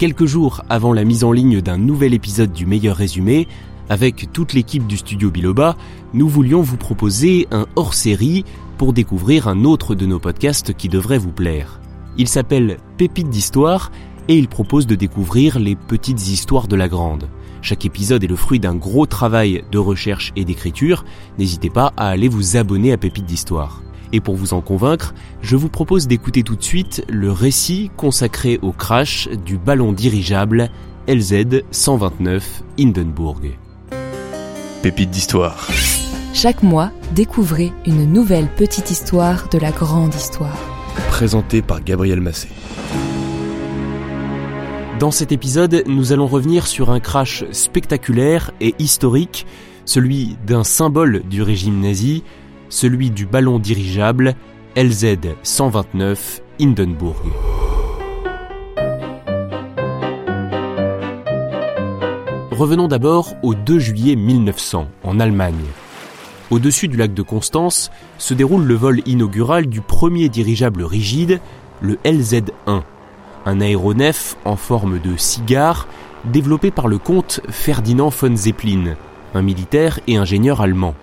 Quelques jours avant la mise en ligne d'un nouvel épisode du meilleur résumé, avec toute l'équipe du studio Biloba, nous voulions vous proposer un hors-série pour découvrir un autre de nos podcasts qui devrait vous plaire. Il s'appelle Pépites d'histoire et il propose de découvrir les petites histoires de la grande. Chaque épisode est le fruit d'un gros travail de recherche et d'écriture. N'hésitez pas à aller vous abonner à Pépites d'histoire. Et pour vous en convaincre, je vous propose d'écouter tout de suite le récit consacré au crash du ballon dirigeable LZ 129 Hindenburg. Pépites d'histoire. Chaque mois, découvrez une nouvelle petite histoire de la grande histoire. Présenté par Gabriel Massé. Dans cet épisode, nous allons revenir sur un crash spectaculaire et historique, celui d'un symbole du régime nazi, celui du ballon dirigeable LZ-129 Hindenburg. Revenons d'abord au 2 juillet 1900, en Allemagne. Au-dessus du lac de Constance se déroule le vol inaugural du premier dirigeable rigide, le LZ-1, un aéronef en forme de cigare développé par le comte Ferdinand von Zeppelin, un militaire et ingénieur allemand.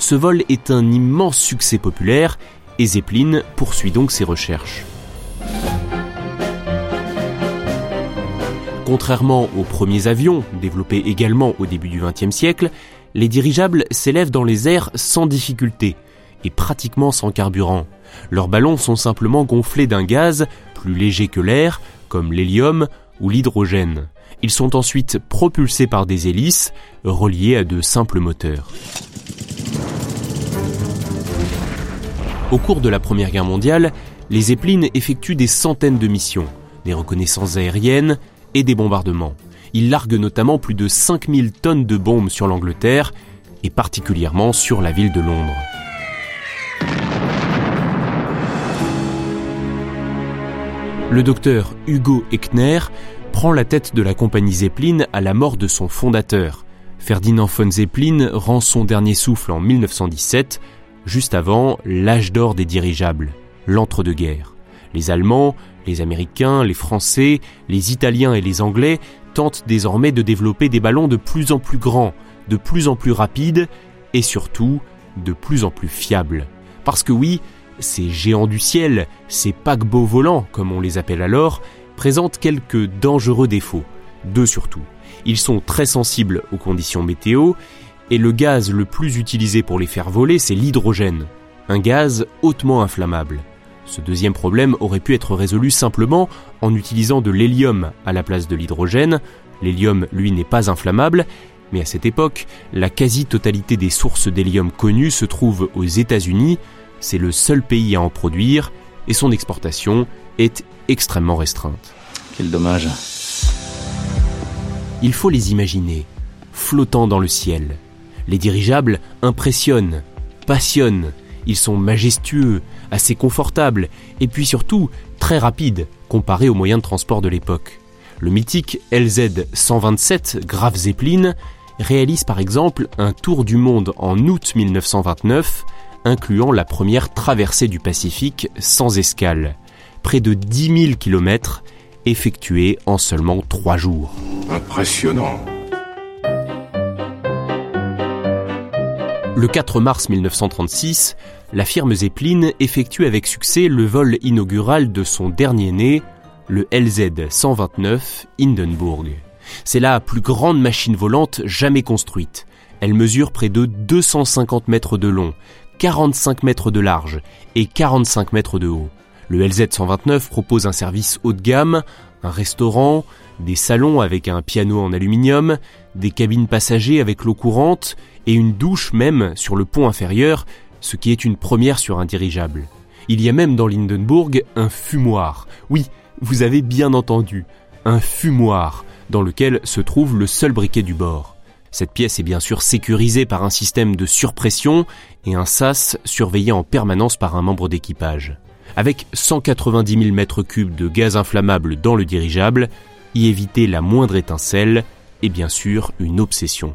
Ce vol est un immense succès populaire et Zeppelin poursuit donc ses recherches. Contrairement aux premiers avions, développés également au début du XXe siècle, les dirigeables s'élèvent dans les airs sans difficulté et pratiquement sans carburant. Leurs ballons sont simplement gonflés d'un gaz plus léger que l'air, comme l'hélium ou l'hydrogène. Ils sont ensuite propulsés par des hélices reliées à de simples moteurs. Au cours de la Première Guerre mondiale, les Zeppelin effectuent des centaines de missions, des reconnaissances aériennes et des bombardements. Ils larguent notamment plus de 5000 tonnes de bombes sur l'Angleterre et particulièrement sur la ville de Londres. Le docteur Hugo Eckner prend la tête de la compagnie Zeppelin à la mort de son fondateur. Ferdinand von Zeppelin rend son dernier souffle en 1917 juste avant l'âge d'or des dirigeables, l'entre-deux-guerres. Les Allemands, les Américains, les Français, les Italiens et les Anglais tentent désormais de développer des ballons de plus en plus grands, de plus en plus rapides et surtout de plus en plus fiables. Parce que oui, ces géants du ciel, ces paquebots volants, comme on les appelle alors, présentent quelques dangereux défauts. Deux surtout. Ils sont très sensibles aux conditions météo et le gaz le plus utilisé pour les faire voler, c'est l'hydrogène, un gaz hautement inflammable. Ce deuxième problème aurait pu être résolu simplement en utilisant de l'hélium à la place de l'hydrogène. L'hélium, lui, n'est pas inflammable, mais à cette époque, la quasi-totalité des sources d'hélium connues se trouve aux États-Unis. C'est le seul pays à en produire et son exportation est extrêmement restreinte. Quel dommage. Il faut les imaginer, flottant dans le ciel, les dirigeables impressionnent, passionnent, ils sont majestueux, assez confortables, et puis surtout très rapides comparés aux moyens de transport de l'époque. Le mythique LZ-127 Graf Zeppelin réalise par exemple un tour du monde en août 1929, incluant la première traversée du Pacifique sans escale, près de 10 000 km effectuée en seulement 3 jours. Impressionnant. Le 4 mars 1936, la firme Zeppelin effectue avec succès le vol inaugural de son dernier né, le LZ-129 Hindenburg. C'est la plus grande machine volante jamais construite. Elle mesure près de 250 mètres de long, 45 mètres de large et 45 mètres de haut. Le LZ-129 propose un service haut de gamme, un restaurant, des salons avec un piano en aluminium, des cabines passagers avec l'eau courante et une douche même sur le pont inférieur, ce qui est une première sur un dirigeable. Il y a même dans Lindenburg un fumoir. Oui, vous avez bien entendu, un fumoir dans lequel se trouve le seul briquet du bord. Cette pièce est bien sûr sécurisée par un système de surpression et un sas surveillé en permanence par un membre d'équipage. Avec 190 000 mètres cubes de gaz inflammable dans le dirigeable, y éviter la moindre étincelle est bien sûr une obsession.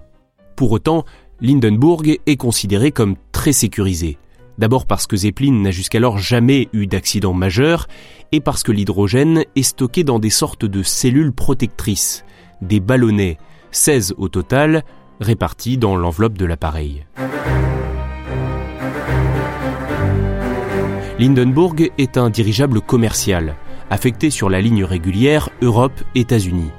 Pour autant, Lindenburg est considéré comme très sécurisé. D'abord parce que Zeppelin n'a jusqu'alors jamais eu d'accident majeur et parce que l'hydrogène est stocké dans des sortes de cellules protectrices, des ballonnets, 16 au total, répartis dans l'enveloppe de l'appareil. Lindenburg est un dirigeable commercial, affecté sur la ligne régulière Europe-États-Unis.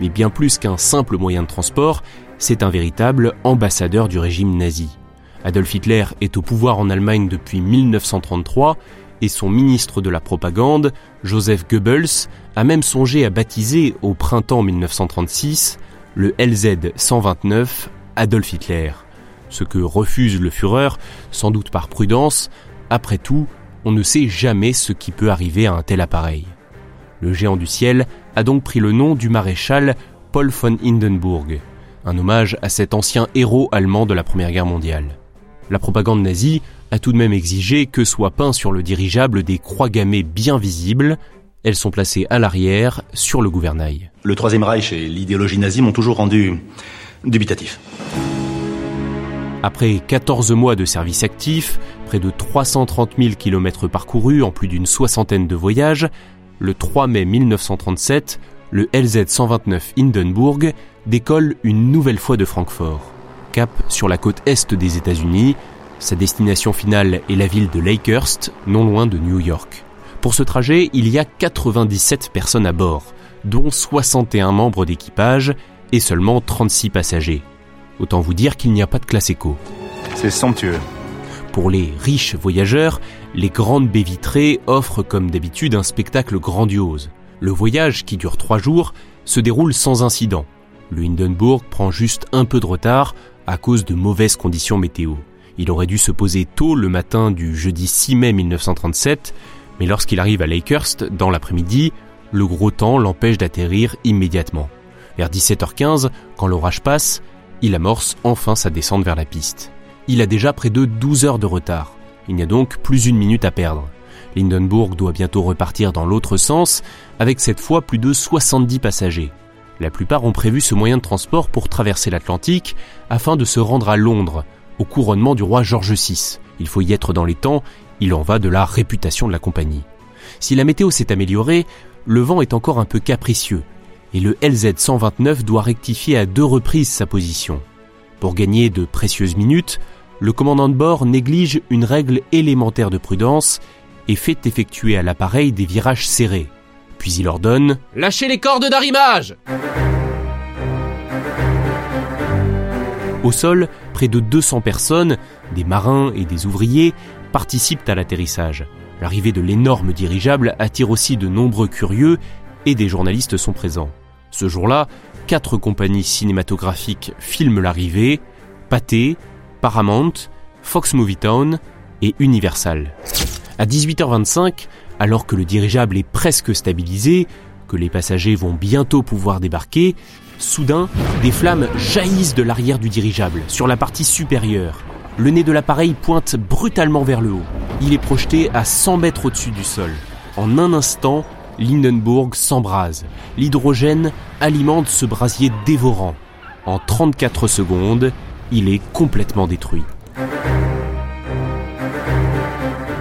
Mais bien plus qu'un simple moyen de transport, c'est un véritable ambassadeur du régime nazi. Adolf Hitler est au pouvoir en Allemagne depuis 1933 et son ministre de la propagande, Joseph Goebbels, a même songé à baptiser au printemps 1936 le LZ 129 Adolf Hitler. Ce que refuse le Führer, sans doute par prudence, après tout, on ne sait jamais ce qui peut arriver à un tel appareil. Le géant du ciel a donc pris le nom du maréchal Paul von Hindenburg, un hommage à cet ancien héros allemand de la Première Guerre mondiale. La propagande nazie a tout de même exigé que soient peints sur le dirigeable des croix gammées bien visibles. Elles sont placées à l'arrière, sur le gouvernail. Le Troisième Reich et l'idéologie nazie m'ont toujours rendu dubitatif. Après 14 mois de service actif, près de 330 000 km parcourus en plus d'une soixantaine de voyages, le 3 mai 1937, le LZ-129 Hindenburg décolle une nouvelle fois de Francfort. Cap sur la côte est des États-Unis, sa destination finale est la ville de Lakehurst, non loin de New York. Pour ce trajet, il y a 97 personnes à bord, dont 61 membres d'équipage et seulement 36 passagers. Autant vous dire qu'il n'y a pas de classe éco. C'est somptueux. Pour les riches voyageurs, les grandes baies vitrées offrent comme d'habitude un spectacle grandiose. Le voyage, qui dure trois jours, se déroule sans incident. Le Hindenburg prend juste un peu de retard à cause de mauvaises conditions météo. Il aurait dû se poser tôt le matin du jeudi 6 mai 1937, mais lorsqu'il arrive à Lakehurst dans l'après-midi, le gros temps l'empêche d'atterrir immédiatement. Vers 17h15, quand l'orage passe, il amorce enfin sa descente vers la piste. Il a déjà près de 12 heures de retard. Il n'y a donc plus une minute à perdre. Lindenburg doit bientôt repartir dans l'autre sens, avec cette fois plus de 70 passagers. La plupart ont prévu ce moyen de transport pour traverser l'Atlantique afin de se rendre à Londres, au couronnement du roi George VI. Il faut y être dans les temps, il en va de la réputation de la compagnie. Si la météo s'est améliorée, le vent est encore un peu capricieux, et le LZ 129 doit rectifier à deux reprises sa position. Pour gagner de précieuses minutes, le commandant de bord néglige une règle élémentaire de prudence et fait effectuer à l'appareil des virages serrés. Puis il ordonne ⁇ Lâchez les cordes d'arrimage !⁇ Au sol, près de 200 personnes, des marins et des ouvriers, participent à l'atterrissage. L'arrivée de l'énorme dirigeable attire aussi de nombreux curieux et des journalistes sont présents. Ce jour-là, quatre compagnies cinématographiques filment l'arrivée, Pathé, Paramount, Fox Movie Town et Universal. À 18h25, alors que le dirigeable est presque stabilisé, que les passagers vont bientôt pouvoir débarquer, soudain, des flammes jaillissent de l'arrière du dirigeable, sur la partie supérieure. Le nez de l'appareil pointe brutalement vers le haut. Il est projeté à 100 mètres au-dessus du sol. En un instant, Lindenburg s'embrase. L'hydrogène alimente ce brasier dévorant. En 34 secondes, il est complètement détruit.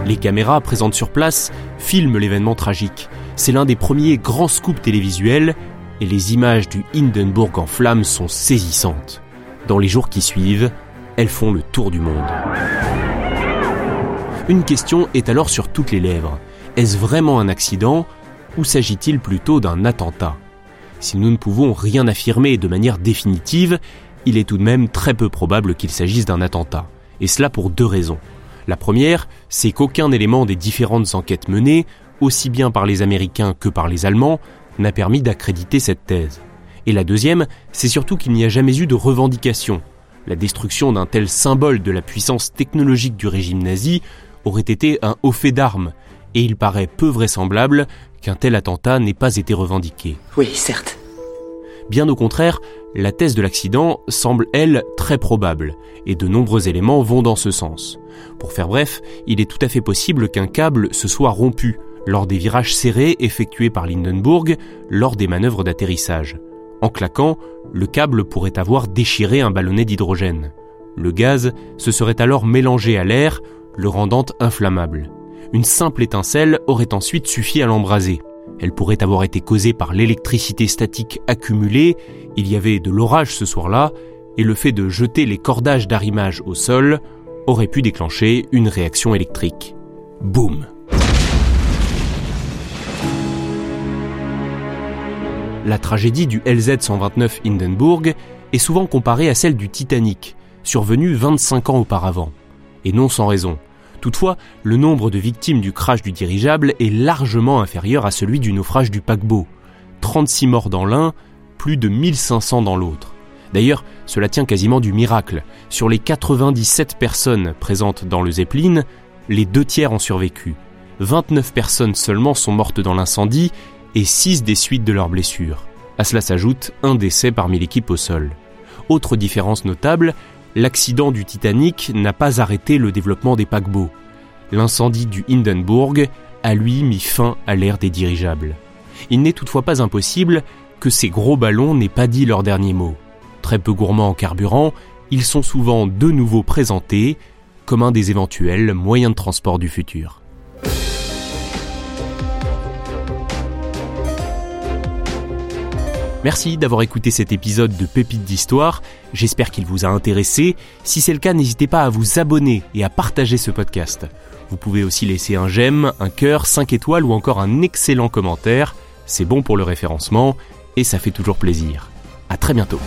Les caméras présentes sur place filment l'événement tragique. C'est l'un des premiers grands scoops télévisuels et les images du Hindenburg en flammes sont saisissantes. Dans les jours qui suivent, elles font le tour du monde. Une question est alors sur toutes les lèvres. Est-ce vraiment un accident ou s'agit-il plutôt d'un attentat? Si nous ne pouvons rien affirmer de manière définitive, il est tout de même très peu probable qu'il s'agisse d'un attentat. Et cela pour deux raisons. La première, c'est qu'aucun élément des différentes enquêtes menées, aussi bien par les Américains que par les Allemands, n'a permis d'accréditer cette thèse. Et la deuxième, c'est surtout qu'il n'y a jamais eu de revendication. La destruction d'un tel symbole de la puissance technologique du régime nazi aurait été un haut fait d'armes, et il paraît peu vraisemblable qu'un tel attentat n'ait pas été revendiqué. Oui, certes. Bien au contraire, la thèse de l'accident semble, elle, très probable, et de nombreux éléments vont dans ce sens. Pour faire bref, il est tout à fait possible qu'un câble se soit rompu lors des virages serrés effectués par Lindenburg lors des manœuvres d'atterrissage. En claquant, le câble pourrait avoir déchiré un ballonnet d'hydrogène. Le gaz se serait alors mélangé à l'air, le rendant inflammable. Une simple étincelle aurait ensuite suffi à l'embraser. Elle pourrait avoir été causée par l'électricité statique accumulée, il y avait de l'orage ce soir-là, et le fait de jeter les cordages d'arrimage au sol aurait pu déclencher une réaction électrique. Boum La tragédie du LZ-129 Hindenburg est souvent comparée à celle du Titanic, survenue 25 ans auparavant. Et non sans raison. Toutefois, le nombre de victimes du crash du dirigeable est largement inférieur à celui du naufrage du paquebot. 36 morts dans l'un, plus de 1500 dans l'autre. D'ailleurs, cela tient quasiment du miracle. Sur les 97 personnes présentes dans le Zeppelin, les deux tiers ont survécu. 29 personnes seulement sont mortes dans l'incendie et 6 des suites de leurs blessures. À cela s'ajoute un décès parmi l'équipe au sol. Autre différence notable, l'accident du Titanic n'a pas arrêté le développement des paquebots. L'incendie du Hindenburg a lui mis fin à l'ère des dirigeables. Il n'est toutefois pas impossible que ces gros ballons n'aient pas dit leur dernier mot. Très peu gourmands en carburant, ils sont souvent de nouveau présentés comme un des éventuels moyens de transport du futur. Merci d'avoir écouté cet épisode de Pépites d'Histoire. J'espère qu'il vous a intéressé. Si c'est le cas, n'hésitez pas à vous abonner et à partager ce podcast. Vous pouvez aussi laisser un j'aime, un cœur, 5 étoiles ou encore un excellent commentaire. C'est bon pour le référencement et ça fait toujours plaisir. À très bientôt.